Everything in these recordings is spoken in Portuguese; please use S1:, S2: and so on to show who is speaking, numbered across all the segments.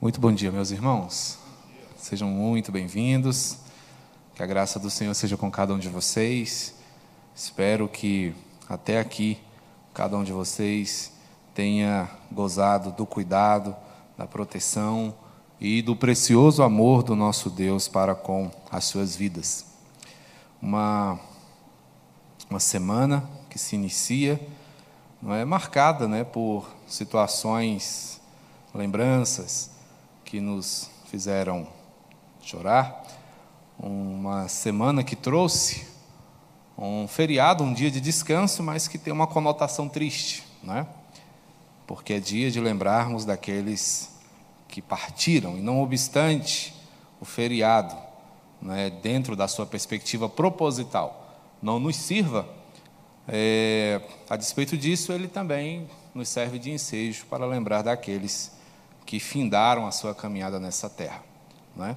S1: Muito bom dia, meus irmãos. Sejam muito bem-vindos. Que a graça do Senhor seja com cada um de vocês. Espero que até aqui cada um de vocês tenha gozado do cuidado, da proteção e do precioso amor do nosso Deus para com as suas vidas. Uma uma semana que se inicia, não é marcada, né, por situações, lembranças que nos fizeram chorar. Uma semana que trouxe um feriado, um dia de descanso, mas que tem uma conotação triste, né? Porque é dia de lembrarmos daqueles que partiram, e não obstante o feriado, né, dentro da sua perspectiva proposital, não nos sirva, é, a despeito disso, ele também nos serve de ensejo para lembrar daqueles que findaram a sua caminhada nessa terra. Né?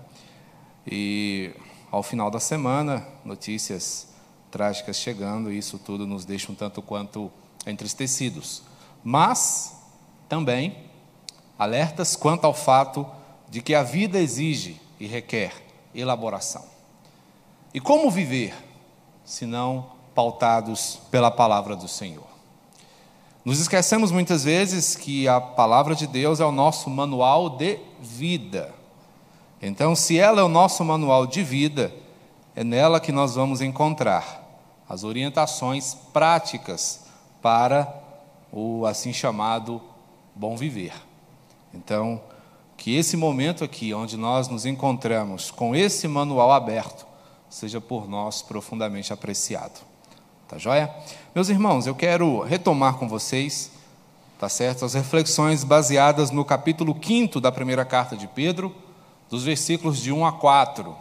S1: E ao final da semana, notícias trágicas chegando, e isso tudo nos deixa um tanto quanto entristecidos. Mas também alertas quanto ao fato de que a vida exige e requer elaboração. E como viver, se não pautados pela palavra do Senhor? Nos esquecemos muitas vezes que a palavra de Deus é o nosso manual de vida. Então, se ela é o nosso manual de vida, é nela que nós vamos encontrar as orientações práticas para o assim chamado bom viver. Então, que esse momento aqui, onde nós nos encontramos com esse manual aberto, seja por nós profundamente apreciado. Tá joia? Meus irmãos, eu quero retomar com vocês, tá certo? As reflexões baseadas no capítulo 5 da primeira carta de Pedro, dos versículos de 1 a 4.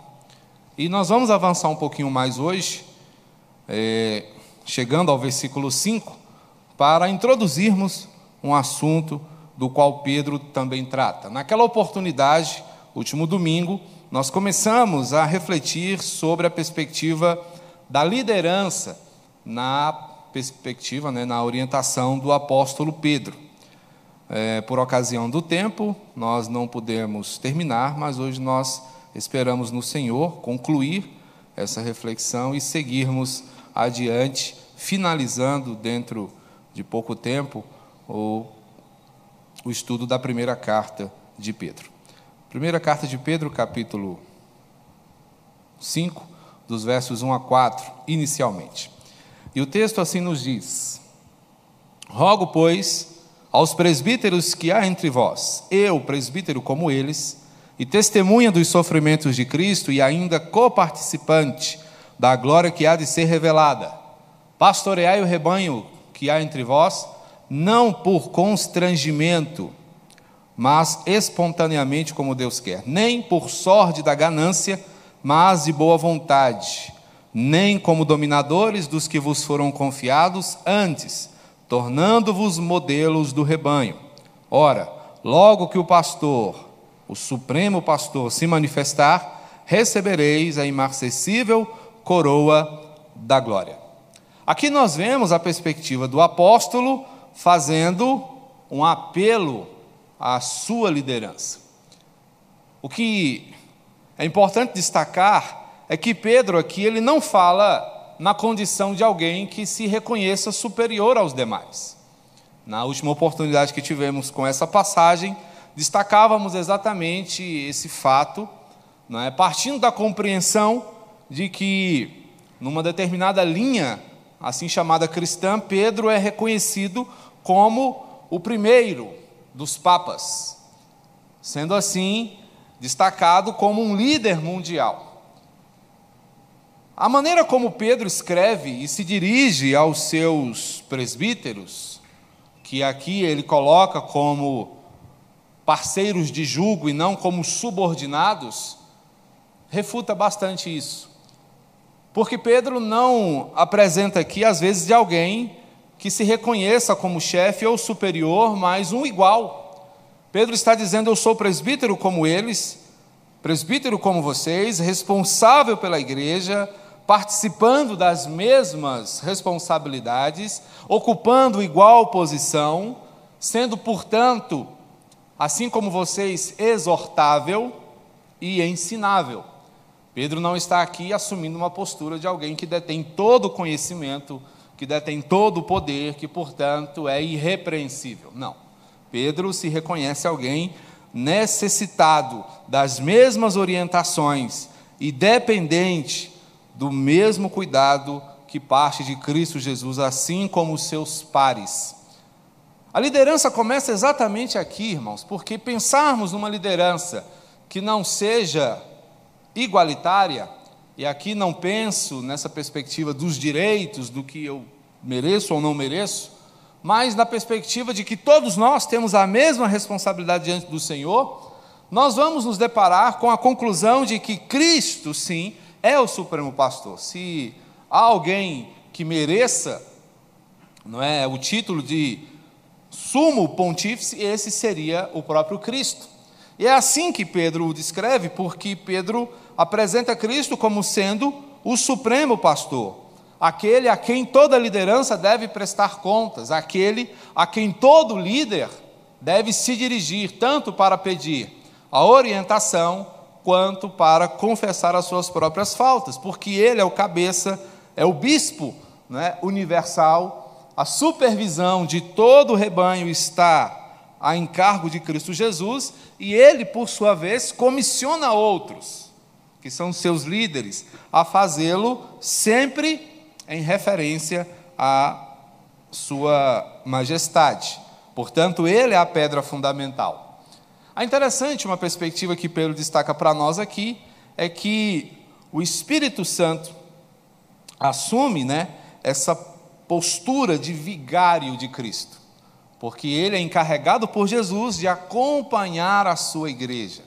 S1: E nós vamos avançar um pouquinho mais hoje, é, chegando ao versículo 5, para introduzirmos um assunto do qual Pedro também trata. Naquela oportunidade, último domingo, nós começamos a refletir sobre a perspectiva da liderança na perspectiva, né, na orientação do apóstolo Pedro. É, por ocasião do tempo, nós não pudemos terminar, mas hoje nós esperamos no Senhor concluir essa reflexão e seguirmos adiante, finalizando dentro de pouco tempo o, o estudo da primeira carta de Pedro. Primeira carta de Pedro, capítulo 5, dos versos 1 a 4, inicialmente. E o texto assim nos diz: Rogo, pois, aos presbíteros que há entre vós, eu, presbítero como eles, e testemunha dos sofrimentos de Cristo e ainda coparticipante da glória que há de ser revelada, pastoreai o rebanho que há entre vós, não por constrangimento, mas espontaneamente como Deus quer, nem por sorte da ganância, mas de boa vontade nem como dominadores dos que vos foram confiados, antes, tornando-vos modelos do rebanho. Ora, logo que o pastor, o supremo pastor, se manifestar, recebereis a imarcessível coroa da glória. Aqui nós vemos a perspectiva do apóstolo fazendo um apelo à sua liderança. O que é importante destacar é que Pedro aqui ele não fala na condição de alguém que se reconheça superior aos demais. Na última oportunidade que tivemos com essa passagem, destacávamos exatamente esse fato, é? partindo da compreensão de que, numa determinada linha, assim chamada cristã, Pedro é reconhecido como o primeiro dos papas, sendo assim destacado como um líder mundial. A maneira como Pedro escreve e se dirige aos seus presbíteros, que aqui ele coloca como parceiros de julgo e não como subordinados, refuta bastante isso. Porque Pedro não apresenta aqui, às vezes, de alguém que se reconheça como chefe ou superior, mas um igual. Pedro está dizendo: Eu sou presbítero como eles, presbítero como vocês, responsável pela igreja, participando das mesmas responsabilidades, ocupando igual posição, sendo, portanto, assim como vocês, exortável e ensinável. Pedro não está aqui assumindo uma postura de alguém que detém todo o conhecimento, que detém todo o poder, que, portanto, é irrepreensível. Não. Pedro se reconhece alguém necessitado das mesmas orientações e dependente do mesmo cuidado que parte de Cristo Jesus, assim como os seus pares. A liderança começa exatamente aqui, irmãos, porque pensarmos numa liderança que não seja igualitária, e aqui não penso nessa perspectiva dos direitos, do que eu mereço ou não mereço, mas na perspectiva de que todos nós temos a mesma responsabilidade diante do Senhor, nós vamos nos deparar com a conclusão de que Cristo, sim, é o supremo pastor. Se há alguém que mereça não é, o título de sumo pontífice, esse seria o próprio Cristo. E é assim que Pedro o descreve, porque Pedro apresenta Cristo como sendo o supremo pastor, aquele a quem toda liderança deve prestar contas, aquele a quem todo líder deve se dirigir, tanto para pedir a orientação, quanto para confessar as suas próprias faltas, porque ele é o cabeça, é o bispo né, universal a supervisão de todo o rebanho está a encargo de Cristo Jesus, e ele, por sua vez, comissiona outros, que são seus líderes, a fazê-lo sempre em referência à sua majestade. Portanto, ele é a pedra fundamental. É interessante uma perspectiva que Pedro destaca para nós aqui, é que o Espírito Santo assume né, essa postura de vigário de Cristo, porque ele é encarregado por Jesus de acompanhar a sua igreja,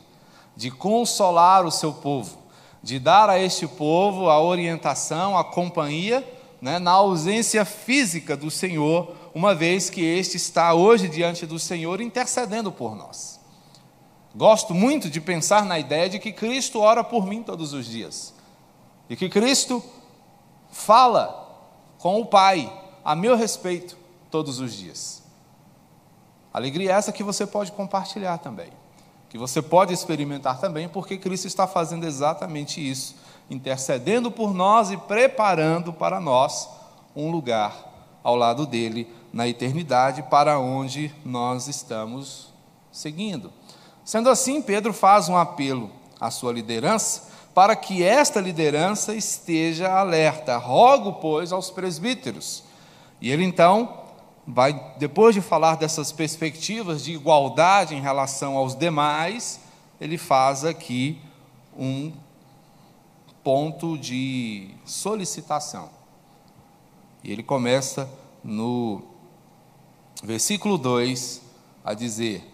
S1: de consolar o seu povo, de dar a este povo a orientação, a companhia, né, na ausência física do Senhor, uma vez que este está hoje diante do Senhor intercedendo por nós. Gosto muito de pensar na ideia de que Cristo ora por mim todos os dias, e que Cristo fala com o Pai a meu respeito todos os dias. Alegria essa que você pode compartilhar também, que você pode experimentar também, porque Cristo está fazendo exatamente isso, intercedendo por nós e preparando para nós um lugar ao lado dele na eternidade para onde nós estamos seguindo. Sendo assim, Pedro faz um apelo à sua liderança para que esta liderança esteja alerta. Rogo, pois, aos presbíteros. E ele então vai, depois de falar dessas perspectivas de igualdade em relação aos demais, ele faz aqui um ponto de solicitação. E ele começa no versículo 2 a dizer: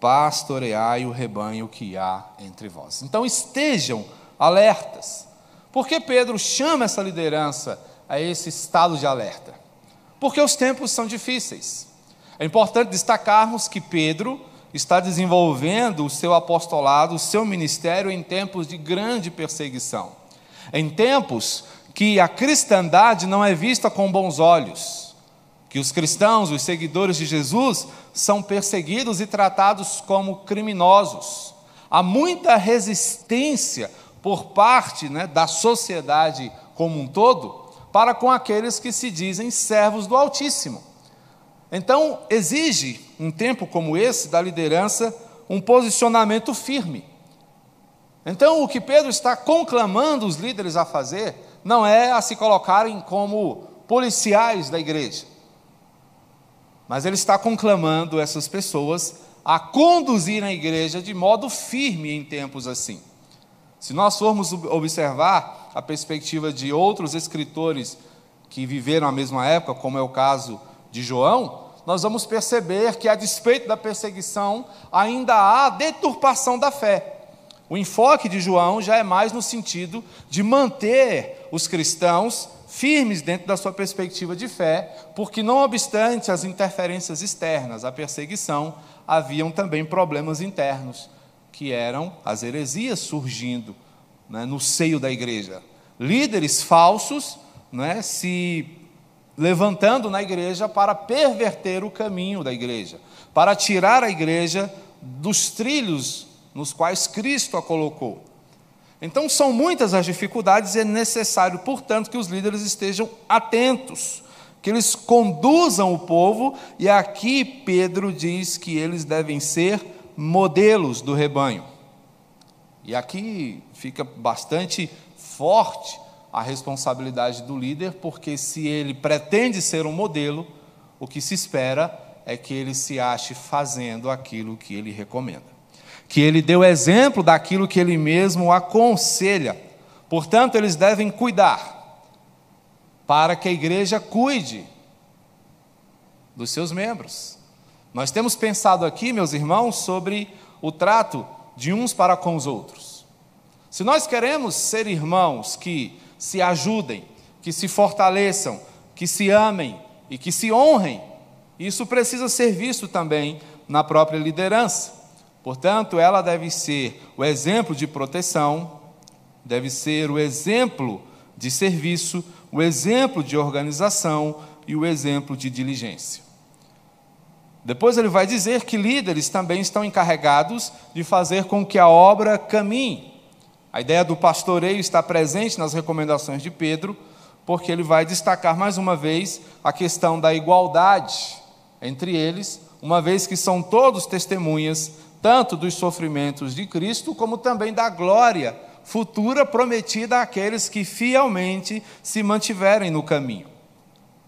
S1: Pastoreai o rebanho que há entre vós. Então estejam alertas. Por que Pedro chama essa liderança a esse estado de alerta? Porque os tempos são difíceis. É importante destacarmos que Pedro está desenvolvendo o seu apostolado, o seu ministério em tempos de grande perseguição. Em tempos que a cristandade não é vista com bons olhos, que os cristãos, os seguidores de Jesus, são perseguidos e tratados como criminosos. Há muita resistência por parte né, da sociedade como um todo para com aqueles que se dizem servos do Altíssimo. Então, exige, um tempo como esse, da liderança, um posicionamento firme. Então, o que Pedro está conclamando os líderes a fazer não é a se colocarem como policiais da igreja, mas ele está conclamando essas pessoas a conduzir a igreja de modo firme em tempos assim. Se nós formos observar a perspectiva de outros escritores que viveram a mesma época, como é o caso de João, nós vamos perceber que, a despeito da perseguição, ainda há deturpação da fé. O enfoque de João já é mais no sentido de manter os cristãos firmes dentro da sua perspectiva de fé, porque, não obstante as interferências externas, a perseguição, haviam também problemas internos que eram as heresias surgindo né, no seio da igreja. Líderes falsos né, se levantando na igreja para perverter o caminho da igreja, para tirar a igreja dos trilhos nos quais Cristo a colocou. Então, são muitas as dificuldades e é necessário, portanto, que os líderes estejam atentos, que eles conduzam o povo, e aqui Pedro diz que eles devem ser modelos do rebanho. E aqui fica bastante forte a responsabilidade do líder, porque se ele pretende ser um modelo, o que se espera é que ele se ache fazendo aquilo que ele recomenda que ele deu exemplo daquilo que ele mesmo aconselha. Portanto, eles devem cuidar, para que a igreja cuide dos seus membros. Nós temos pensado aqui, meus irmãos, sobre o trato de uns para com os outros. Se nós queremos ser irmãos que se ajudem, que se fortaleçam, que se amem e que se honrem, isso precisa ser visto também na própria liderança. Portanto, ela deve ser o exemplo de proteção, deve ser o exemplo de serviço, o exemplo de organização e o exemplo de diligência. Depois ele vai dizer que líderes também estão encarregados de fazer com que a obra caminhe. A ideia do pastoreio está presente nas recomendações de Pedro, porque ele vai destacar mais uma vez a questão da igualdade entre eles, uma vez que são todos testemunhas tanto dos sofrimentos de Cristo, como também da glória futura prometida àqueles que fielmente se mantiverem no caminho.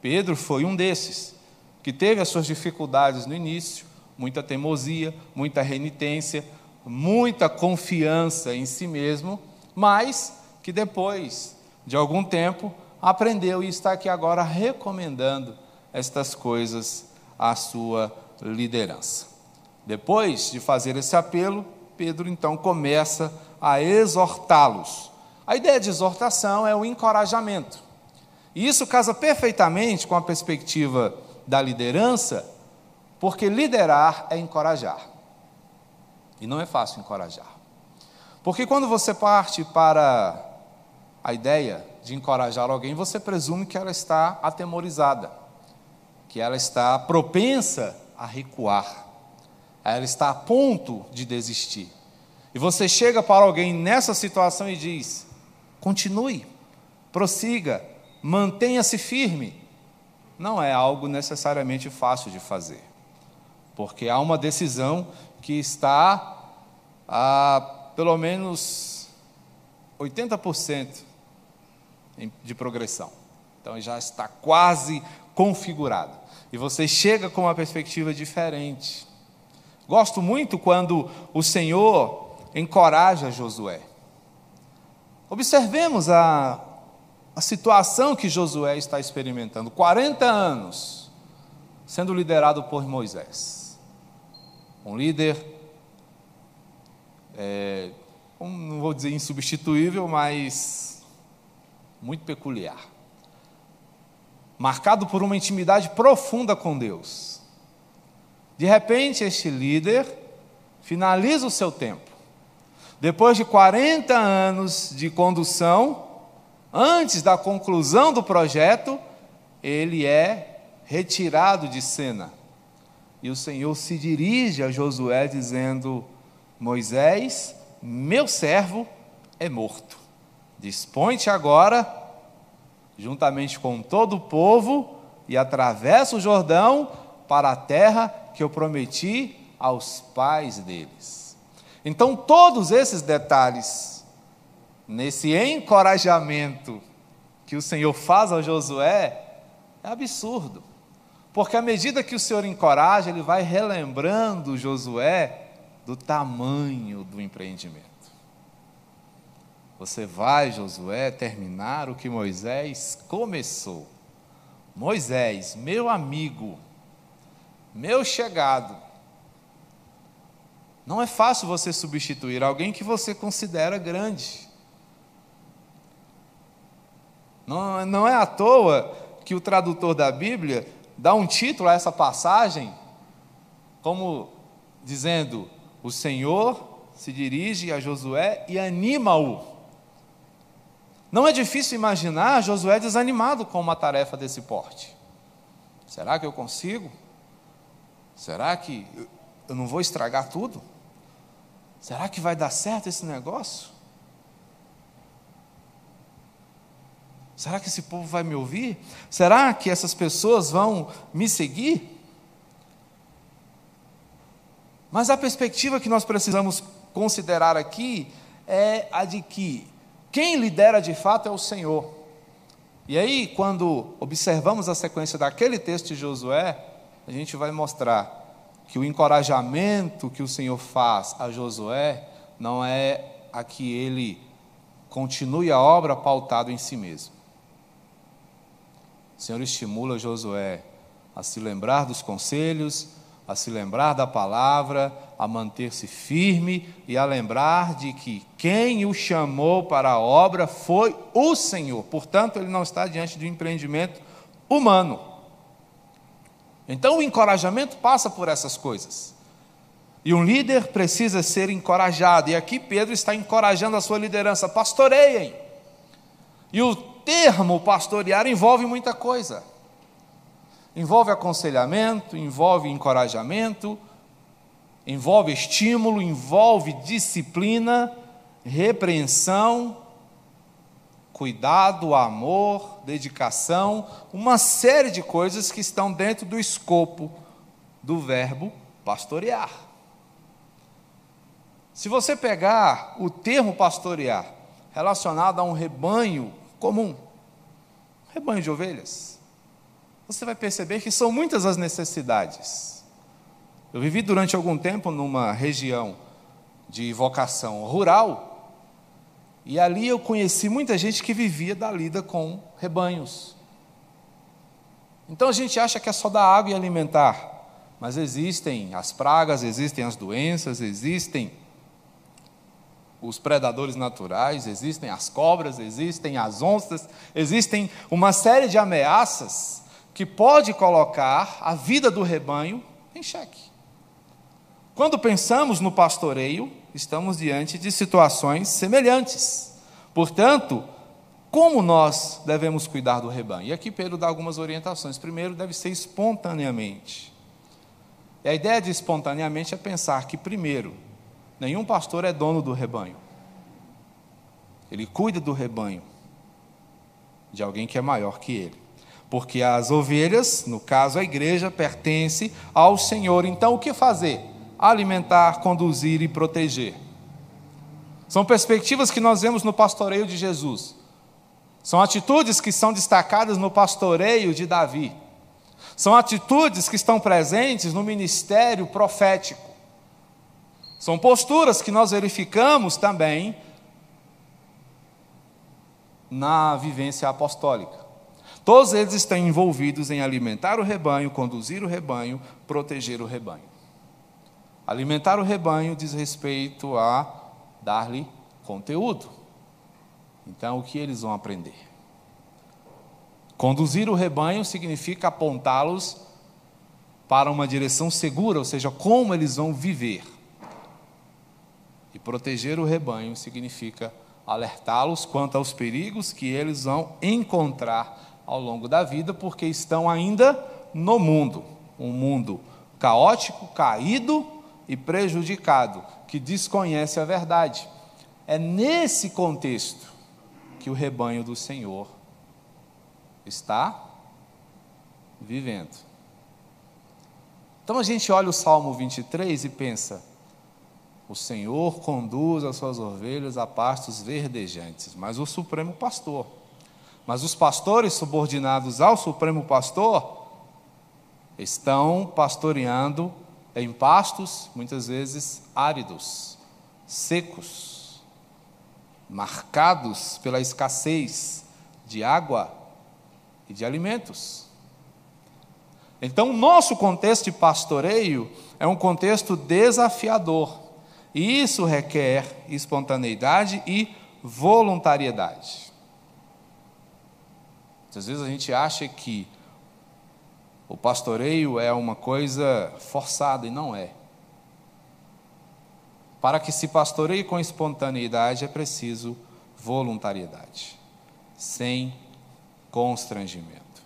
S1: Pedro foi um desses, que teve as suas dificuldades no início, muita teimosia, muita renitência, muita confiança em si mesmo, mas que depois de algum tempo aprendeu e está aqui agora recomendando estas coisas à sua liderança. Depois de fazer esse apelo, Pedro então começa a exortá-los. A ideia de exortação é o encorajamento. E isso casa perfeitamente com a perspectiva da liderança, porque liderar é encorajar. E não é fácil encorajar. Porque quando você parte para a ideia de encorajar alguém, você presume que ela está atemorizada, que ela está propensa a recuar ela está a ponto de desistir. E você chega para alguém nessa situação e diz: continue, prossiga, mantenha-se firme. Não é algo necessariamente fácil de fazer, porque há uma decisão que está a pelo menos 80% de progressão. Então já está quase configurado. E você chega com uma perspectiva diferente. Gosto muito quando o Senhor encoraja Josué. Observemos a, a situação que Josué está experimentando. 40 anos sendo liderado por Moisés. Um líder, é, não vou dizer insubstituível, mas muito peculiar. Marcado por uma intimidade profunda com Deus de repente, este líder finaliza o seu tempo. Depois de 40 anos de condução, antes da conclusão do projeto, ele é retirado de cena. E o Senhor se dirige a Josué dizendo: Moisés, meu servo é morto. Dispõe-te agora, juntamente com todo o povo, e atravessa o Jordão para a terra que eu prometi aos pais deles. Então, todos esses detalhes, nesse encorajamento que o Senhor faz ao Josué, é absurdo. Porque à medida que o Senhor encoraja, ele vai relembrando Josué do tamanho do empreendimento. Você vai, Josué, terminar o que Moisés começou. Moisés, meu amigo, meu chegado. Não é fácil você substituir alguém que você considera grande. Não, não é à toa que o tradutor da Bíblia dá um título a essa passagem, como dizendo: O Senhor se dirige a Josué e anima-o. Não é difícil imaginar Josué desanimado com uma tarefa desse porte. Será que eu consigo? Será que eu não vou estragar tudo? Será que vai dar certo esse negócio? Será que esse povo vai me ouvir? Será que essas pessoas vão me seguir? Mas a perspectiva que nós precisamos considerar aqui é a de que quem lidera de fato é o Senhor. E aí, quando observamos a sequência daquele texto de Josué, a gente vai mostrar que o encorajamento que o Senhor faz a Josué não é a que ele continue a obra pautado em si mesmo. O Senhor estimula Josué a se lembrar dos conselhos, a se lembrar da palavra, a manter-se firme e a lembrar de que quem o chamou para a obra foi o Senhor. Portanto, ele não está diante de um empreendimento humano. Então, o encorajamento passa por essas coisas. E um líder precisa ser encorajado. E aqui Pedro está encorajando a sua liderança: pastoreiem. E o termo pastorear envolve muita coisa. Envolve aconselhamento, envolve encorajamento, envolve estímulo, envolve disciplina, repreensão, cuidado, amor, dedicação, uma série de coisas que estão dentro do escopo do verbo pastorear. Se você pegar o termo pastorear relacionado a um rebanho comum, rebanho de ovelhas, você vai perceber que são muitas as necessidades. Eu vivi durante algum tempo numa região de vocação rural, e ali eu conheci muita gente que vivia da lida com rebanhos. Então a gente acha que é só dar água e alimentar, mas existem as pragas, existem as doenças, existem os predadores naturais, existem as cobras, existem as onças, existem uma série de ameaças que pode colocar a vida do rebanho em xeque. Quando pensamos no pastoreio, estamos diante de situações semelhantes. Portanto, como nós devemos cuidar do rebanho? E aqui Pedro dá algumas orientações. Primeiro, deve ser espontaneamente. E a ideia de espontaneamente é pensar que, primeiro, Nenhum pastor é dono do rebanho. Ele cuida do rebanho de alguém que é maior que ele. Porque as ovelhas, no caso a igreja, pertence ao Senhor. Então o que fazer? Alimentar, conduzir e proteger. São perspectivas que nós vemos no pastoreio de Jesus. São atitudes que são destacadas no pastoreio de Davi. São atitudes que estão presentes no ministério profético. São posturas que nós verificamos também na vivência apostólica. Todos eles estão envolvidos em alimentar o rebanho, conduzir o rebanho, proteger o rebanho. Alimentar o rebanho diz respeito a dar-lhe conteúdo. Então, o que eles vão aprender? Conduzir o rebanho significa apontá-los para uma direção segura, ou seja, como eles vão viver. E proteger o rebanho significa alertá-los quanto aos perigos que eles vão encontrar ao longo da vida, porque estão ainda no mundo um mundo caótico, caído e prejudicado, que desconhece a verdade. É nesse contexto que o rebanho do Senhor está vivendo. Então a gente olha o Salmo 23 e pensa: o Senhor conduz as suas ovelhas a pastos verdejantes, mas o Supremo Pastor. Mas os pastores subordinados ao Supremo Pastor estão pastoreando em pastos, muitas vezes áridos, secos, marcados pela escassez de água e de alimentos. Então, nosso contexto de pastoreio é um contexto desafiador. E isso requer espontaneidade e voluntariedade. Às vezes a gente acha que o pastoreio é uma coisa forçada e não é. Para que se pastoreie com espontaneidade é preciso voluntariedade, sem constrangimento.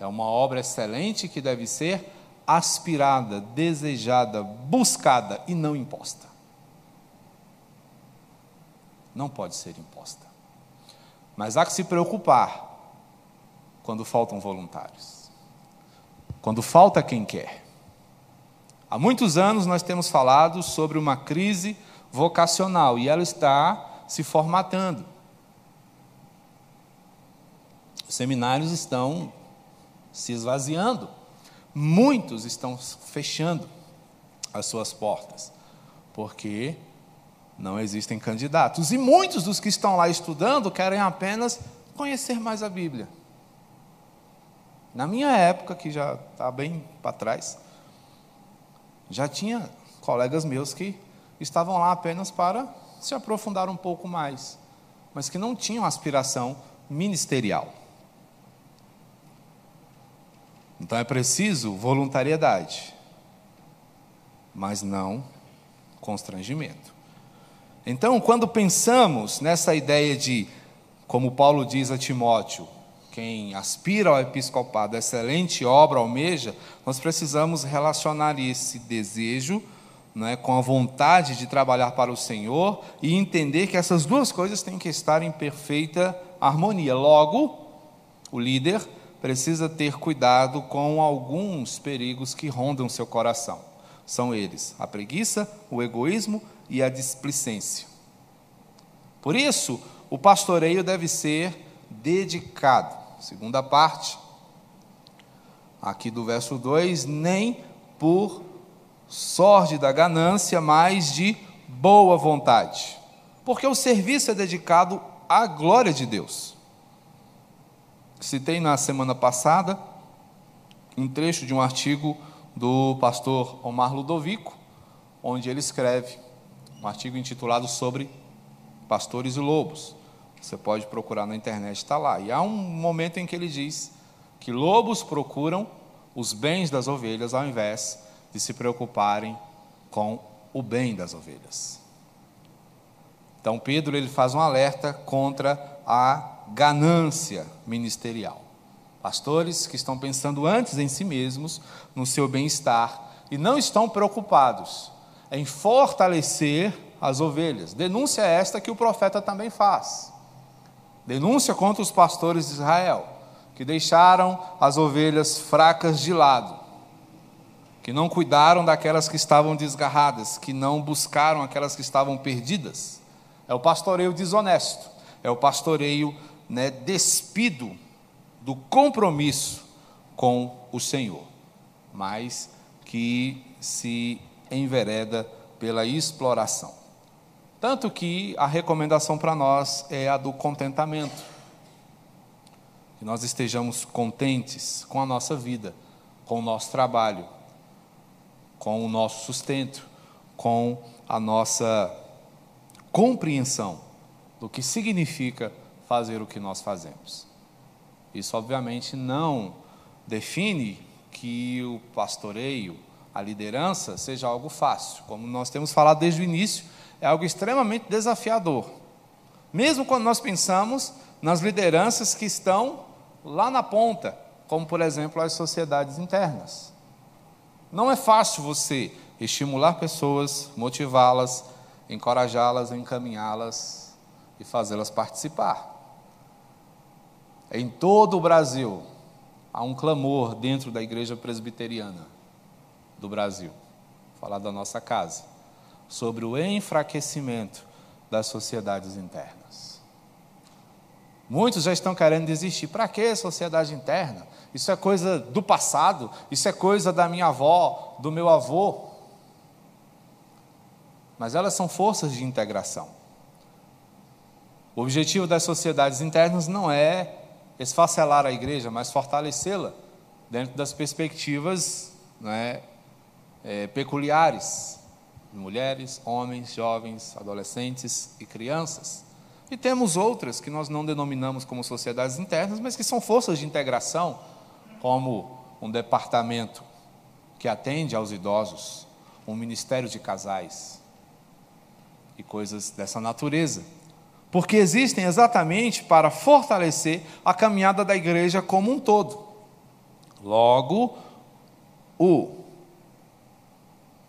S1: É uma obra excelente que deve ser aspirada, desejada, buscada e não imposta. Não pode ser imposta. Mas há que se preocupar quando faltam voluntários. Quando falta quem quer. Há muitos anos nós temos falado sobre uma crise vocacional e ela está se formatando. Os seminários estão se esvaziando. Muitos estão fechando as suas portas, porque não existem candidatos. E muitos dos que estão lá estudando querem apenas conhecer mais a Bíblia. Na minha época, que já está bem para trás, já tinha colegas meus que estavam lá apenas para se aprofundar um pouco mais, mas que não tinham aspiração ministerial. Então é preciso voluntariedade, mas não constrangimento. Então, quando pensamos nessa ideia de, como Paulo diz a Timóteo, quem aspira ao episcopado, excelente obra almeja, nós precisamos relacionar esse desejo né, com a vontade de trabalhar para o Senhor e entender que essas duas coisas têm que estar em perfeita harmonia. Logo, o líder precisa ter cuidado com alguns perigos que rondam seu coração. São eles a preguiça, o egoísmo e a displicência. Por isso, o pastoreio deve ser dedicado. Segunda parte, aqui do verso 2: nem por sorte da ganância, mas de boa vontade. Porque o serviço é dedicado à glória de Deus. Citei na semana passada um trecho de um artigo do pastor Omar Ludovico, onde ele escreve um artigo intitulado sobre pastores e lobos. Você pode procurar na internet, está lá. E há um momento em que ele diz que lobos procuram os bens das ovelhas ao invés de se preocuparem com o bem das ovelhas. Então Pedro ele faz um alerta contra a ganância ministerial. Pastores que estão pensando antes em si mesmos, no seu bem-estar, e não estão preocupados em fortalecer as ovelhas. Denúncia esta que o profeta também faz. Denúncia contra os pastores de Israel, que deixaram as ovelhas fracas de lado, que não cuidaram daquelas que estavam desgarradas, que não buscaram aquelas que estavam perdidas. É o pastoreio desonesto, é o pastoreio né, despido do compromisso com o Senhor, mas que se envereda pela exploração. Tanto que a recomendação para nós é a do contentamento. Que nós estejamos contentes com a nossa vida, com o nosso trabalho, com o nosso sustento, com a nossa compreensão do que significa fazer o que nós fazemos. Isso, obviamente, não define que o pastoreio, a liderança, seja algo fácil. Como nós temos falado desde o início, é algo extremamente desafiador. Mesmo quando nós pensamos nas lideranças que estão lá na ponta, como, por exemplo, as sociedades internas. Não é fácil você estimular pessoas, motivá-las, encorajá-las, encaminhá-las e fazê-las participar. Em todo o Brasil, há um clamor dentro da igreja presbiteriana do Brasil, falar da nossa casa, sobre o enfraquecimento das sociedades internas. Muitos já estão querendo desistir. Para que sociedade interna? Isso é coisa do passado, isso é coisa da minha avó, do meu avô. Mas elas são forças de integração. O objetivo das sociedades internas não é esfacelar a igreja, mas fortalecê-la dentro das perspectivas né, é, peculiares mulheres, homens, jovens, adolescentes e crianças. E temos outras que nós não denominamos como sociedades internas, mas que são forças de integração, como um departamento que atende aos idosos, um ministério de casais e coisas dessa natureza porque existem exatamente para fortalecer a caminhada da igreja como um todo. Logo, o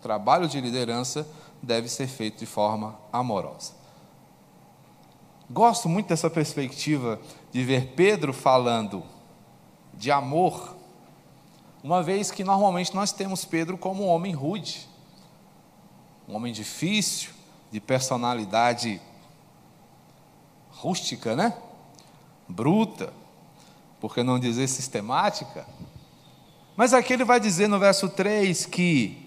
S1: trabalho de liderança deve ser feito de forma amorosa. Gosto muito dessa perspectiva de ver Pedro falando de amor, uma vez que normalmente nós temos Pedro como um homem rude, um homem difícil, de personalidade rústica, né? Bruta, por que não dizer sistemática? Mas aqui ele vai dizer no verso 3 que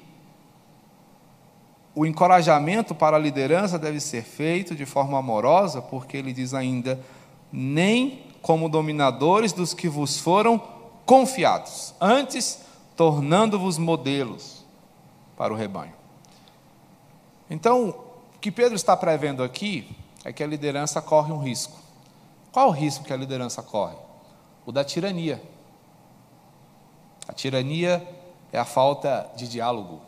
S1: o encorajamento para a liderança deve ser feito de forma amorosa, porque ele diz ainda: nem como dominadores dos que vos foram confiados, antes tornando-vos modelos para o rebanho. Então, o que Pedro está prevendo aqui é que a liderança corre um risco. Qual o risco que a liderança corre? O da tirania. A tirania é a falta de diálogo.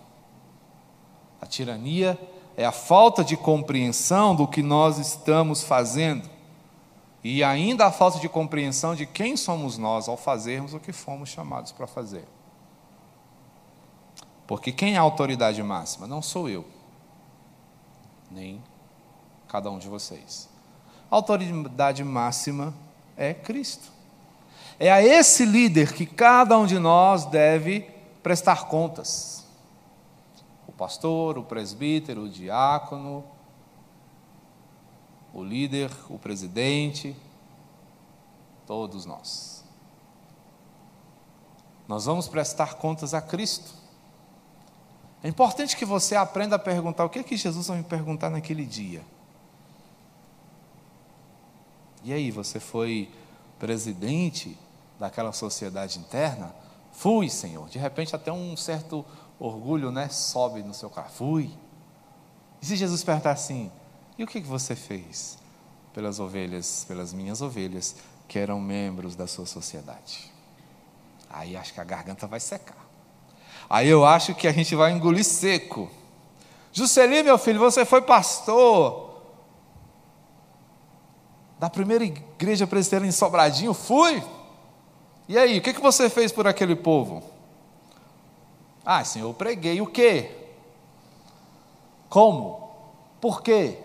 S1: A tirania é a falta de compreensão do que nós estamos fazendo. E ainda a falta de compreensão de quem somos nós ao fazermos o que fomos chamados para fazer. Porque quem é a autoridade máxima? Não sou eu, nem cada um de vocês. A autoridade máxima é Cristo. É a esse líder que cada um de nós deve prestar contas. Pastor, o presbítero, o diácono, o líder, o presidente, todos nós. Nós vamos prestar contas a Cristo. É importante que você aprenda a perguntar o que é que Jesus vai me perguntar naquele dia. E aí, você foi presidente daquela sociedade interna? Fui, Senhor. De repente, até um certo orgulho né, sobe no seu carro. Fui. E se Jesus perguntar assim: e o que você fez pelas ovelhas, pelas minhas ovelhas, que eram membros da sua sociedade? Aí acho que a garganta vai secar. Aí eu acho que a gente vai engolir seco. Juscelino, meu filho, você foi pastor da primeira igreja presbiteriana em Sobradinho? Fui. E aí, o que você fez por aquele povo? Ah, Senhor, eu preguei o quê? Como? Por quê?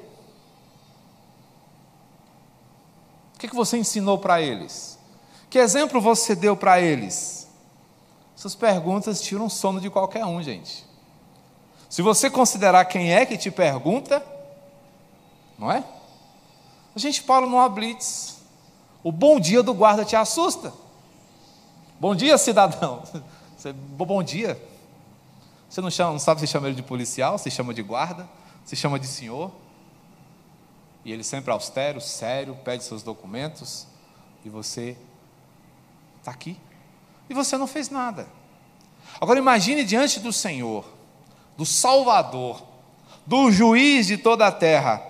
S1: O que você ensinou para eles? Que exemplo você deu para eles? Essas perguntas tiram sono de qualquer um, gente. Se você considerar quem é que te pergunta, não é? A gente fala numa blitz. O bom dia do guarda te assusta. Bom dia, cidadão. Bom dia. Você não, chama, não sabe se chama ele de policial, se chama de guarda, se chama de senhor. E ele sempre austero, sério, pede seus documentos. E você está aqui. E você não fez nada. Agora imagine diante do Senhor, do Salvador, do juiz de toda a terra,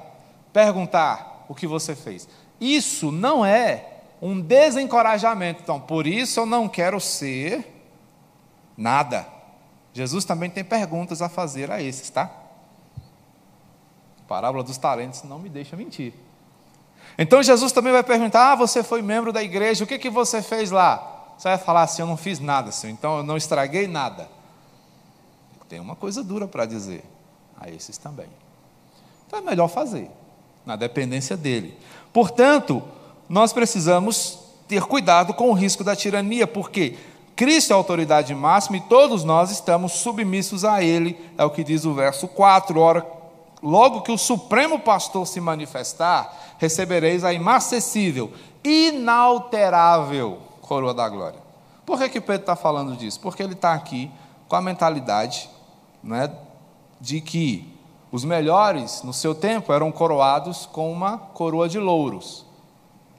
S1: perguntar: o que você fez. Isso não é um desencorajamento. Então, por isso eu não quero ser nada. Jesus também tem perguntas a fazer a esses, tá? A parábola dos talentos não me deixa mentir. Então Jesus também vai perguntar: Ah, você foi membro da igreja, o que, que você fez lá? Você vai falar assim: Eu não fiz nada, Senhor, então eu não estraguei nada. Tem uma coisa dura para dizer a esses também. Então é melhor fazer na dependência dele. Portanto, nós precisamos ter cuidado com o risco da tirania, porque Cristo é a autoridade máxima e todos nós estamos submissos a Ele, é o que diz o verso 4. Ora, logo que o Supremo Pastor se manifestar, recebereis a inacessível, inalterável coroa da glória. Por que, que Pedro está falando disso? Porque ele está aqui com a mentalidade né, de que os melhores, no seu tempo, eram coroados com uma coroa de louros.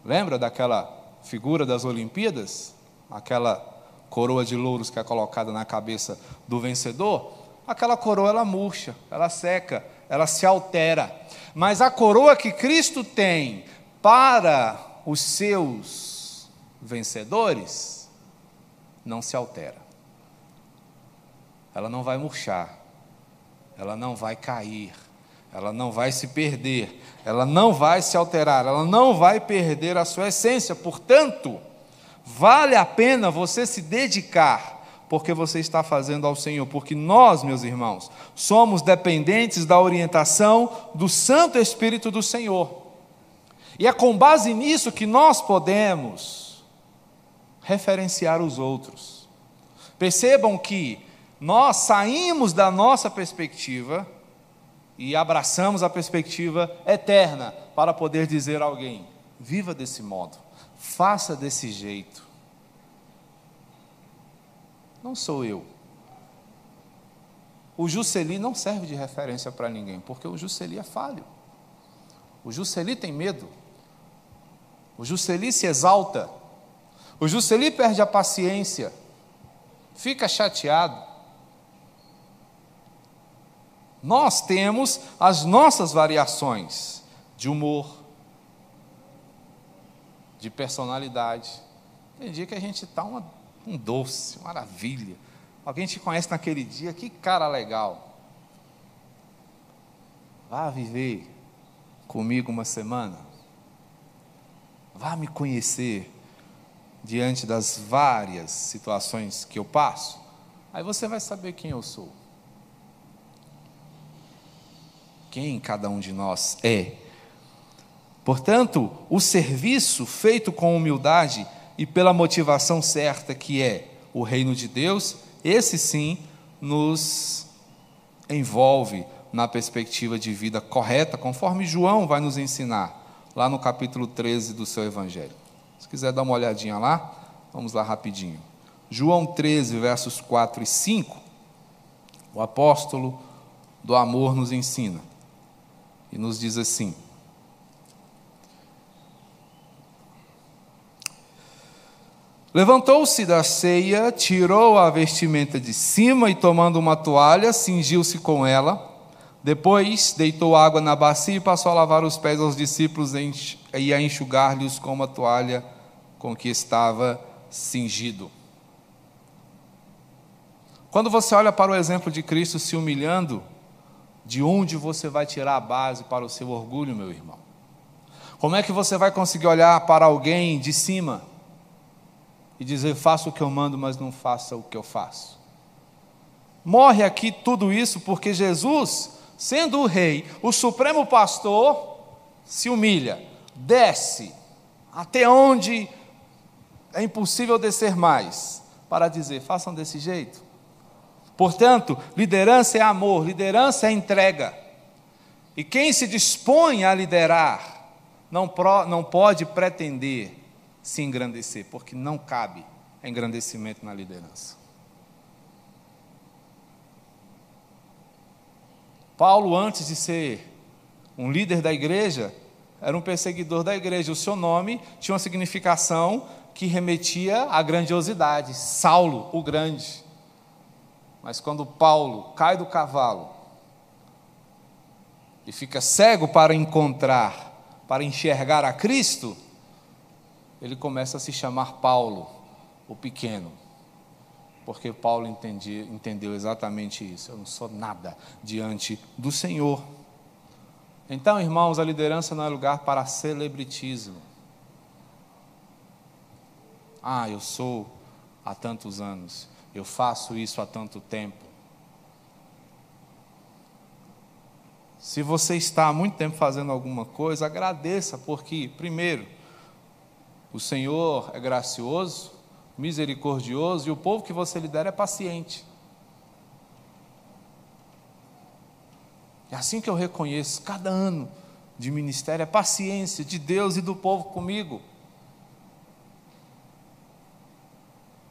S1: Lembra daquela figura das Olimpíadas? Aquela coroa de louros que é colocada na cabeça do vencedor? Aquela coroa ela murcha, ela seca, ela se altera. Mas a coroa que Cristo tem para os seus vencedores não se altera. Ela não vai murchar, ela não vai cair, ela não vai se perder, ela não vai se alterar, ela não vai perder a sua essência. Portanto, vale a pena você se dedicar porque você está fazendo ao Senhor, porque nós, meus irmãos, somos dependentes da orientação do Santo Espírito do Senhor. E é com base nisso que nós podemos referenciar os outros. Percebam que nós saímos da nossa perspectiva e abraçamos a perspectiva eterna para poder dizer a alguém: viva desse modo, faça desse jeito. Não sou eu. O Jusceli não serve de referência para ninguém, porque o Jusceli é falho. O Jusceli tem medo. O Jusceli se exalta. O Jusceli perde a paciência. Fica chateado. Nós temos as nossas variações de humor, de personalidade. Tem dia que a gente está um doce, maravilha. Alguém te conhece naquele dia, que cara legal. Vá viver comigo uma semana. Vá me conhecer diante das várias situações que eu passo. Aí você vai saber quem eu sou. Quem cada um de nós é. Portanto, o serviço feito com humildade e pela motivação certa que é o reino de Deus, esse sim nos envolve na perspectiva de vida correta, conforme João vai nos ensinar lá no capítulo 13 do seu evangelho. Se quiser dar uma olhadinha lá, vamos lá rapidinho. João 13, versos 4 e 5, o apóstolo do amor nos ensina e nos diz assim: Levantou-se da ceia, tirou a vestimenta de cima e, tomando uma toalha, cingiu-se com ela. Depois deitou água na bacia e passou a lavar os pés aos discípulos e a enxugar-lhes com uma toalha com que estava cingido. Quando você olha para o exemplo de Cristo se humilhando, de onde você vai tirar a base para o seu orgulho, meu irmão? Como é que você vai conseguir olhar para alguém de cima? E dizer: faça o que eu mando, mas não faça o que eu faço. Morre aqui tudo isso porque Jesus, sendo o rei, o supremo pastor, se humilha, desce até onde é impossível descer mais, para dizer: façam desse jeito. Portanto, liderança é amor, liderança é entrega. E quem se dispõe a liderar não, pro, não pode pretender se engrandecer, porque não cabe engrandecimento na liderança. Paulo, antes de ser um líder da igreja, era um perseguidor da igreja. O seu nome tinha uma significação que remetia à grandiosidade, Saulo, o grande. Mas quando Paulo cai do cavalo e fica cego para encontrar, para enxergar a Cristo, ele começa a se chamar Paulo, o pequeno. Porque Paulo entendeu exatamente isso. Eu não sou nada diante do Senhor. Então, irmãos, a liderança não é lugar para celebritismo. Ah, eu sou há tantos anos, eu faço isso há tanto tempo. Se você está há muito tempo fazendo alguma coisa, agradeça, porque, primeiro, o Senhor é gracioso, misericordioso e o povo que você lidera é paciente. É assim que eu reconheço cada ano de ministério, é paciência de Deus e do povo comigo.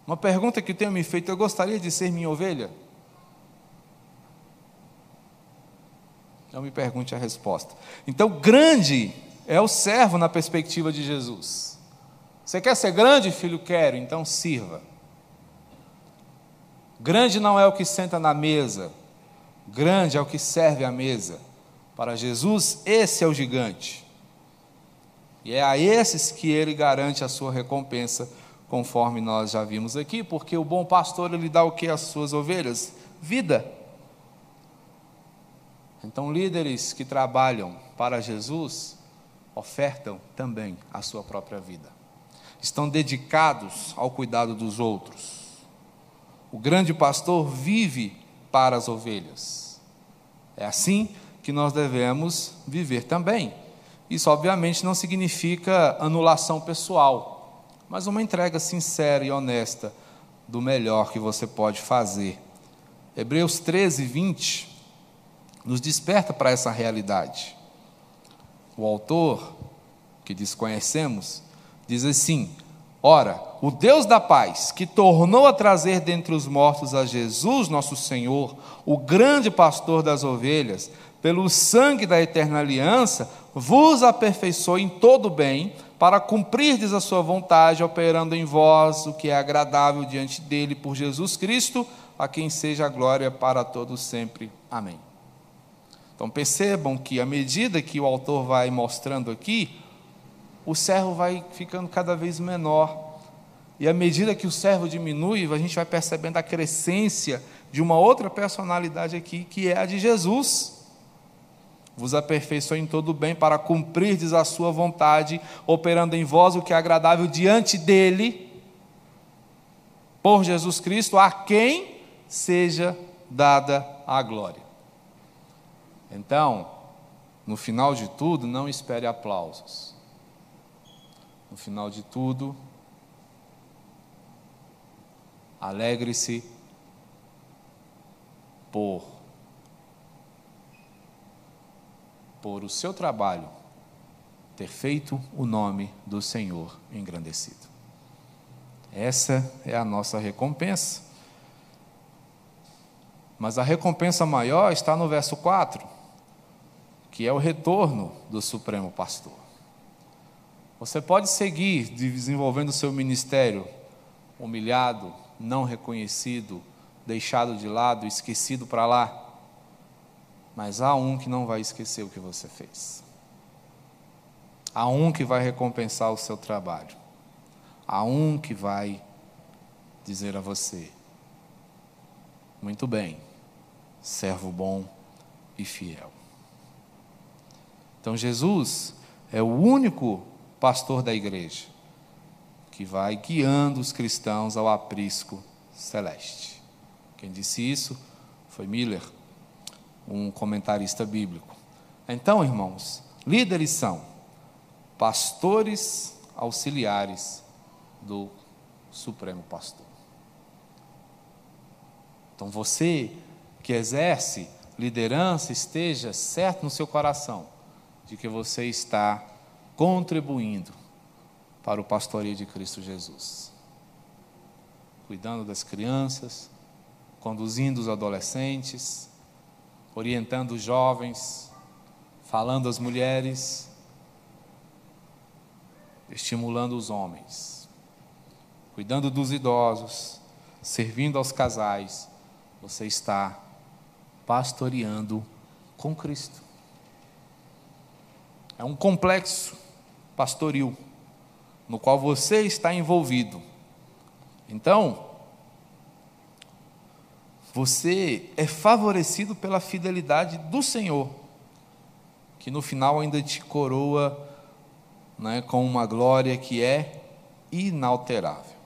S1: Uma pergunta que tenho me feito: eu gostaria de ser minha ovelha? Não me pergunte a resposta. Então, grande é o servo na perspectiva de Jesus. Você quer ser grande, filho? Quero, então sirva. Grande não é o que senta na mesa, grande é o que serve à mesa. Para Jesus, esse é o gigante. E é a esses que ele garante a sua recompensa, conforme nós já vimos aqui, porque o bom pastor ele dá o que às suas ovelhas? Vida. Então, líderes que trabalham para Jesus ofertam também a sua própria vida estão dedicados ao cuidado dos outros. o grande pastor vive para as ovelhas. É assim que nós devemos viver também. Isso, obviamente, não significa anulação pessoal, mas uma entrega sincera e honesta do melhor que você pode fazer. Hebreus 13, 20 nos desperta para essa realidade. O autor, que desconhecemos, diz assim: Ora, o Deus da paz, que tornou a trazer dentre os mortos a Jesus, nosso Senhor, o grande pastor das ovelhas, pelo sangue da eterna aliança, vos aperfeiçoe em todo bem, para cumprirdes a sua vontade, operando em vós o que é agradável diante dele por Jesus Cristo, a quem seja a glória para todos sempre. Amém. Então percebam que à medida que o autor vai mostrando aqui, o servo vai ficando cada vez menor. E à medida que o servo diminui, a gente vai percebendo a crescência de uma outra personalidade aqui, que é a de Jesus vos aperfeiçoe em todo o bem para cumprirdes a sua vontade, operando em vós o que é agradável diante dele, por Jesus Cristo, a quem seja dada a glória. Então, no final de tudo, não espere aplausos. No final de tudo, alegre-se por por o seu trabalho ter feito o nome do Senhor engrandecido. Essa é a nossa recompensa. Mas a recompensa maior está no verso 4, que é o retorno do Supremo Pastor. Você pode seguir desenvolvendo o seu ministério humilhado, não reconhecido, deixado de lado, esquecido para lá mas há um que não vai esquecer o que você fez. Há um que vai recompensar o seu trabalho. Há um que vai dizer a você: Muito bem, servo bom e fiel. Então, Jesus é o único pastor da igreja que vai guiando os cristãos ao aprisco celeste. Quem disse isso foi Miller um comentarista bíblico. Então, irmãos, líderes são pastores auxiliares do Supremo Pastor. Então, você que exerce liderança, esteja certo no seu coração de que você está contribuindo para o pastoreio de Cristo Jesus. Cuidando das crianças, conduzindo os adolescentes, orientando os jovens, falando às mulheres, estimulando os homens, cuidando dos idosos, servindo aos casais, você está pastoreando com Cristo. É um complexo pastoril no qual você está envolvido. Então, você é favorecido pela fidelidade do Senhor, que no final ainda te coroa né, com uma glória que é inalterável.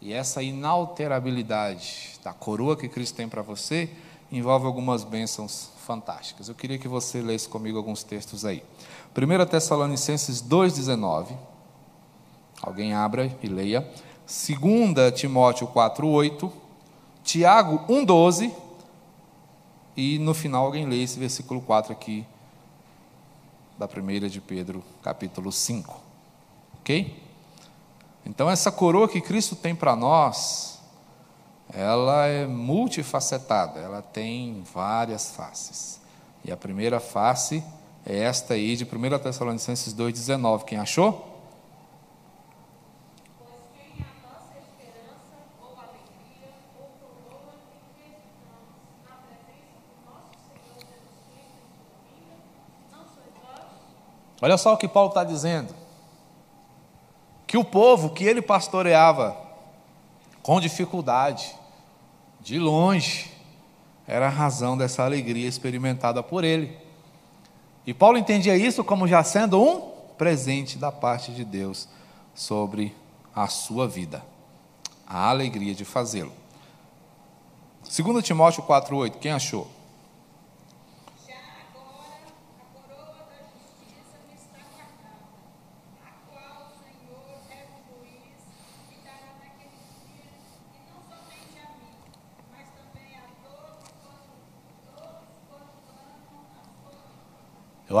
S1: E essa inalterabilidade da coroa que Cristo tem para você envolve algumas bênçãos fantásticas. Eu queria que você lesse comigo alguns textos aí. 1 Tessalonicenses 2,19. Alguém abra e leia. 2 Timóteo 4,8. Tiago 1,12. E no final alguém lê esse versículo 4 aqui, da primeira de Pedro, capítulo 5. Ok? Então, essa coroa que Cristo tem para nós, ela é multifacetada, ela tem várias faces. E a primeira face é esta aí de 1 Tessalonicenses 2,19. Quem achou? Olha só o que Paulo está dizendo. Que o povo que ele pastoreava com dificuldade, de longe, era a razão dessa alegria experimentada por ele. E Paulo entendia isso como já sendo um presente da parte de Deus sobre a sua vida, a alegria de fazê-lo. 2 Timóteo 4,8, quem achou?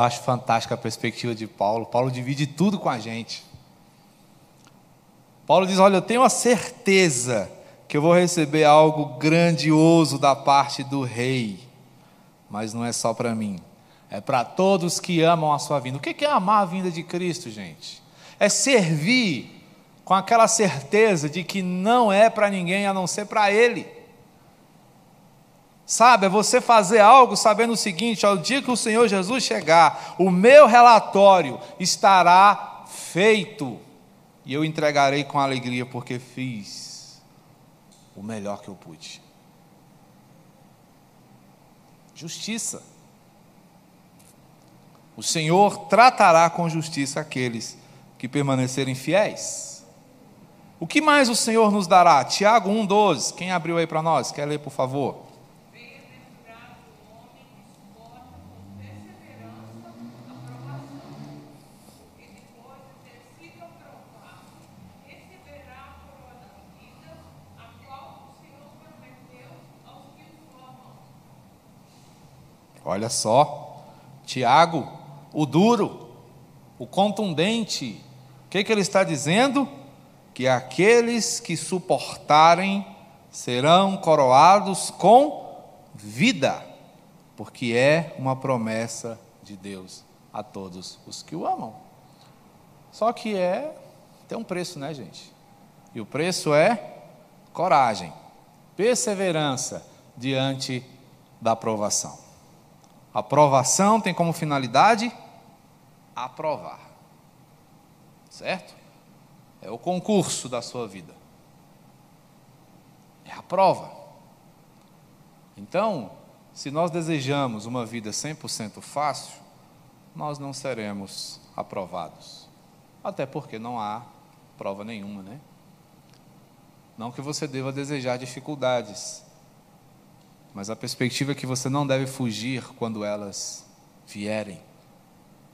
S1: Acho fantástica a perspectiva de Paulo. Paulo divide tudo com a gente. Paulo diz: Olha, eu tenho a certeza que eu vou receber algo grandioso da parte do rei, mas não é só para mim, é para todos que amam a sua vinda. O que é amar a vinda de Cristo, gente? É servir com aquela certeza de que não é para ninguém a não ser para Ele. Sabe, é você fazer algo sabendo o seguinte: ao dia que o Senhor Jesus chegar, o meu relatório estará feito e eu entregarei com alegria, porque fiz o melhor que eu pude. Justiça. O Senhor tratará com justiça aqueles que permanecerem fiéis. O que mais o Senhor nos dará? Tiago 1,12. Quem abriu aí para nós? Quer ler, por favor?
S2: Bem-aventurado o homem que suporta com perseverança a provação, e depois de ter sido aprovado, receberá a coroa da vida, a qual o Senhor prometeu aos que o amam.
S1: Olha só, Tiago, o duro, o contundente, o que, que ele está dizendo? Que aqueles que suportarem serão coroados com vida, porque é uma promessa de Deus a todos os que o amam. Só que é, tem um preço, né, gente? E o preço é coragem, perseverança diante da aprovação. Aprovação tem como finalidade aprovar. Certo? É o concurso da sua vida. É a prova. Então, se nós desejamos uma vida 100% fácil, nós não seremos aprovados. Até porque não há prova nenhuma, né? Não que você deva desejar dificuldades, mas a perspectiva é que você não deve fugir quando elas vierem,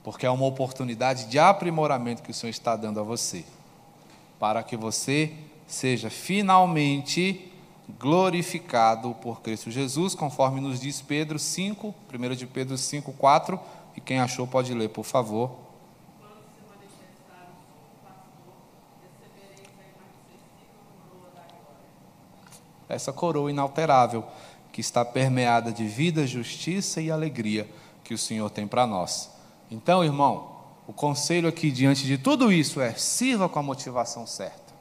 S1: porque é uma oportunidade de aprimoramento que o Senhor está dando a você, para que você seja finalmente glorificado por Cristo Jesus, conforme nos diz Pedro 5, 1 de Pedro 5, 4, e quem achou pode ler, por favor. Essa coroa inalterável que está permeada de vida, justiça e alegria que o Senhor tem para nós. Então, irmão, o conselho aqui diante de tudo isso é: sirva com a motivação certa.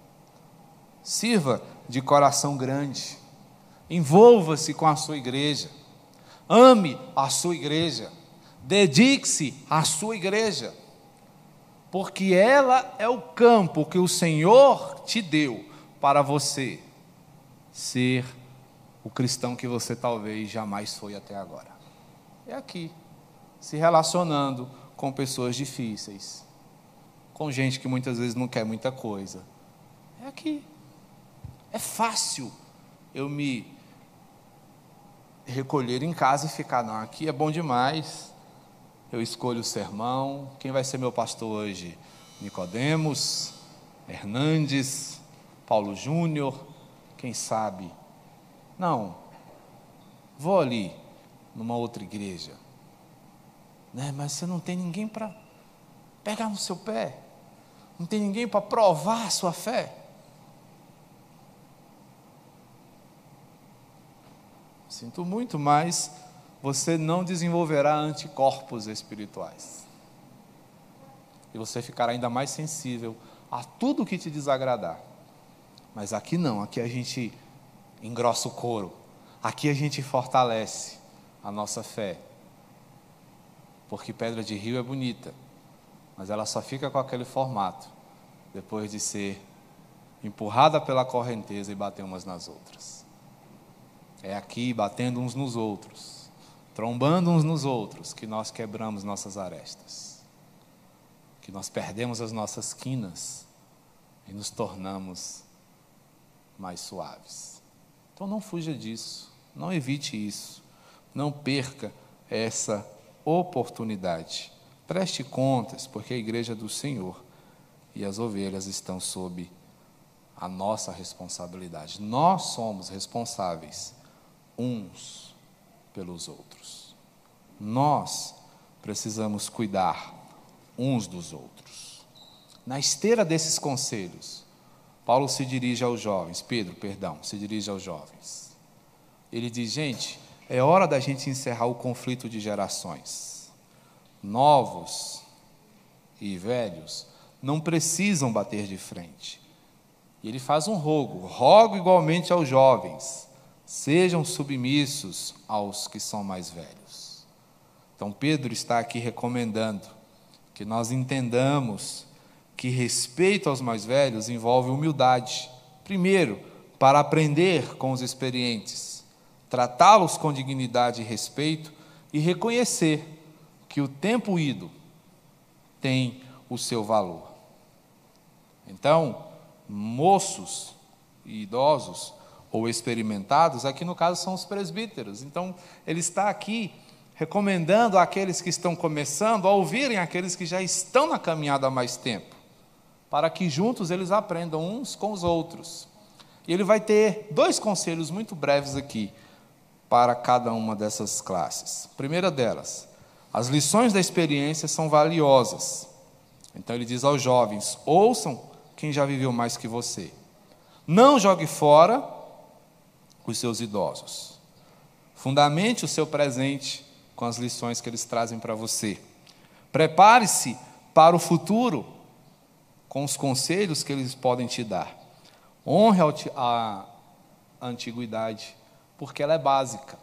S1: Sirva de coração grande. Envolva-se com a sua igreja. Ame a sua igreja. Dedique-se à sua igreja. Porque ela é o campo que o Senhor te deu para você ser o cristão que você talvez jamais foi até agora. É aqui, se relacionando com pessoas difíceis, com gente que muitas vezes não quer muita coisa. É aqui. É fácil eu me recolher em casa e ficar, não, aqui é bom demais. Eu escolho o sermão. Quem vai ser meu pastor hoje? Nicodemos, Hernandes, Paulo Júnior, quem sabe? Não. Vou ali numa outra igreja. Né? Mas você não tem ninguém para pegar no seu pé. Não tem ninguém para provar a sua fé. Sinto muito, mas você não desenvolverá anticorpos espirituais. E você ficará ainda mais sensível a tudo que te desagradar. Mas aqui não, aqui a gente engrossa o couro. Aqui a gente fortalece a nossa fé. Porque pedra de rio é bonita, mas ela só fica com aquele formato depois de ser empurrada pela correnteza e bater umas nas outras. É aqui, batendo uns nos outros, trombando uns nos outros, que nós quebramos nossas arestas, que nós perdemos as nossas quinas e nos tornamos mais suaves. Então não fuja disso. Não evite isso. Não perca essa oportunidade. Preste contas, porque a igreja é do Senhor e as ovelhas estão sob a nossa responsabilidade. Nós somos responsáveis uns pelos outros. Nós precisamos cuidar uns dos outros. Na esteira desses conselhos, Paulo se dirige aos jovens, Pedro, perdão, se dirige aos jovens. Ele diz: gente, é hora da gente encerrar o conflito de gerações. Novos e velhos não precisam bater de frente. E ele faz um rogo: rogo igualmente aos jovens, sejam submissos aos que são mais velhos. Então, Pedro está aqui recomendando que nós entendamos que respeito aos mais velhos envolve humildade. Primeiro, para aprender com os experientes, tratá-los com dignidade e respeito e reconhecer que o tempo ido tem o seu valor. Então, moços e idosos ou experimentados, aqui no caso são os presbíteros. Então, ele está aqui recomendando àqueles que estão começando a ouvirem aqueles que já estão na caminhada há mais tempo, para que juntos eles aprendam uns com os outros. E ele vai ter dois conselhos muito breves aqui para cada uma dessas classes. primeira delas, as lições da experiência são valiosas. Então ele diz aos jovens: ouçam quem já viveu mais que você. Não jogue fora os seus idosos. Fundamente o seu presente com as lições que eles trazem para você. Prepare-se para o futuro com os conselhos que eles podem te dar. Honre a antiguidade, porque ela é básica.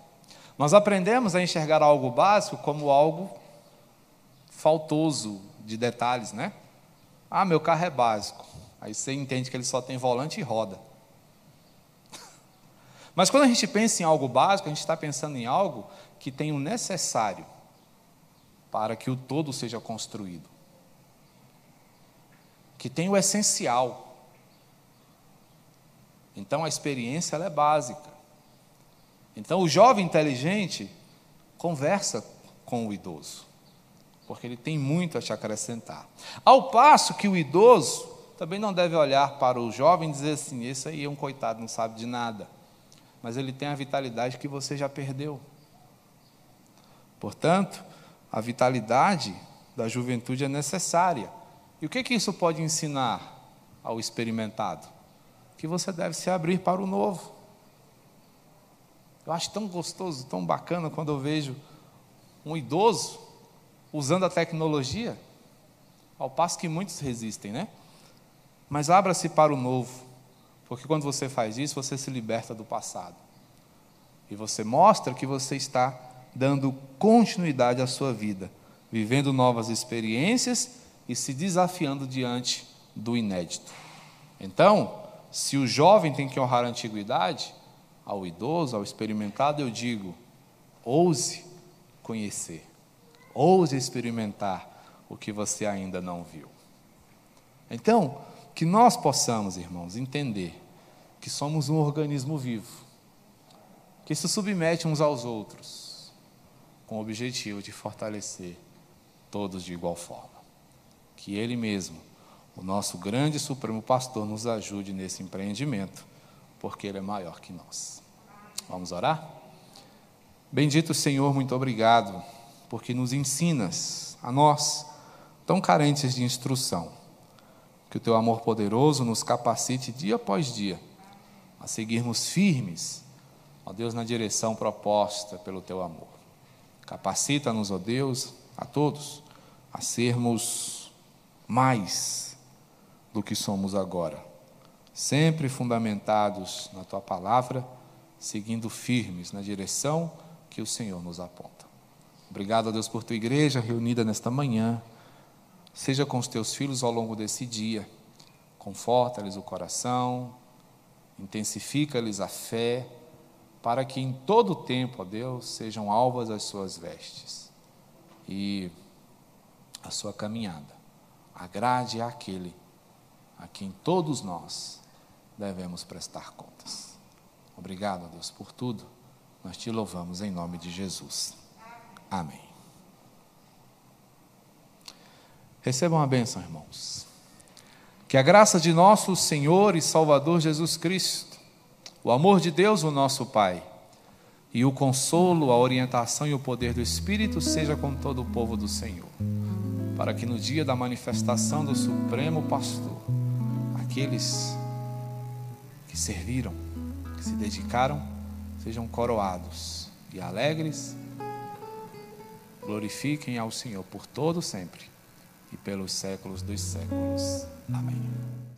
S1: Nós aprendemos a enxergar algo básico como algo faltoso de detalhes, né? Ah, meu carro é básico. Aí você entende que ele só tem volante e roda. Mas quando a gente pensa em algo básico, a gente está pensando em algo que tem o necessário para que o todo seja construído. Que tem o essencial. Então a experiência é básica. Então o jovem inteligente conversa com o idoso, porque ele tem muito a te acrescentar. Ao passo que o idoso também não deve olhar para o jovem e dizer assim: esse aí é um coitado, não sabe de nada. Mas ele tem a vitalidade que você já perdeu. Portanto, a vitalidade da juventude é necessária. E o que, que isso pode ensinar ao experimentado? Que você deve se abrir para o novo. Eu acho tão gostoso, tão bacana quando eu vejo um idoso usando a tecnologia, ao passo que muitos resistem, né? Mas abra-se para o novo, porque quando você faz isso, você se liberta do passado. E você mostra que você está dando continuidade à sua vida, vivendo novas experiências e se desafiando diante do inédito. Então, se o jovem tem que honrar a antiguidade, ao idoso, ao experimentado, eu digo: ouse conhecer, ouse experimentar o que você ainda não viu. Então, que nós possamos, irmãos, entender que somos um organismo vivo, que se submete uns aos outros, com o objetivo de fortalecer todos de igual forma. Que Ele mesmo, o nosso grande e supremo pastor, nos ajude nesse empreendimento, porque Ele é maior que nós. Vamos orar? Bendito Senhor, muito obrigado, porque nos ensinas, a nós, tão carentes de instrução que o teu amor poderoso nos capacite dia após dia a seguirmos firmes, ó Deus, na direção proposta pelo teu amor. Capacita-nos, ó Deus, a todos, a sermos mais do que somos agora, sempre fundamentados na tua palavra, seguindo firmes na direção que o Senhor nos aponta. Obrigado, ó Deus, por tua igreja reunida nesta manhã. Seja com os teus filhos ao longo desse dia. Conforta-lhes o coração, intensifica-lhes a fé, para que em todo o tempo, ó Deus, sejam alvas as suas vestes e a sua caminhada. Agrade àquele a quem todos nós devemos prestar contas. Obrigado, Deus, por tudo. Nós te louvamos em nome de Jesus. Amém. Recebam a bênção, irmãos. Que a graça de nosso Senhor e Salvador Jesus Cristo, o amor de Deus, o nosso Pai, e o consolo, a orientação e o poder do Espírito seja com todo o povo do Senhor, para que no dia da manifestação do Supremo Pastor, aqueles que serviram, que se dedicaram, sejam coroados e alegres, glorifiquem ao Senhor por todo sempre e pelos séculos dos séculos. Amém.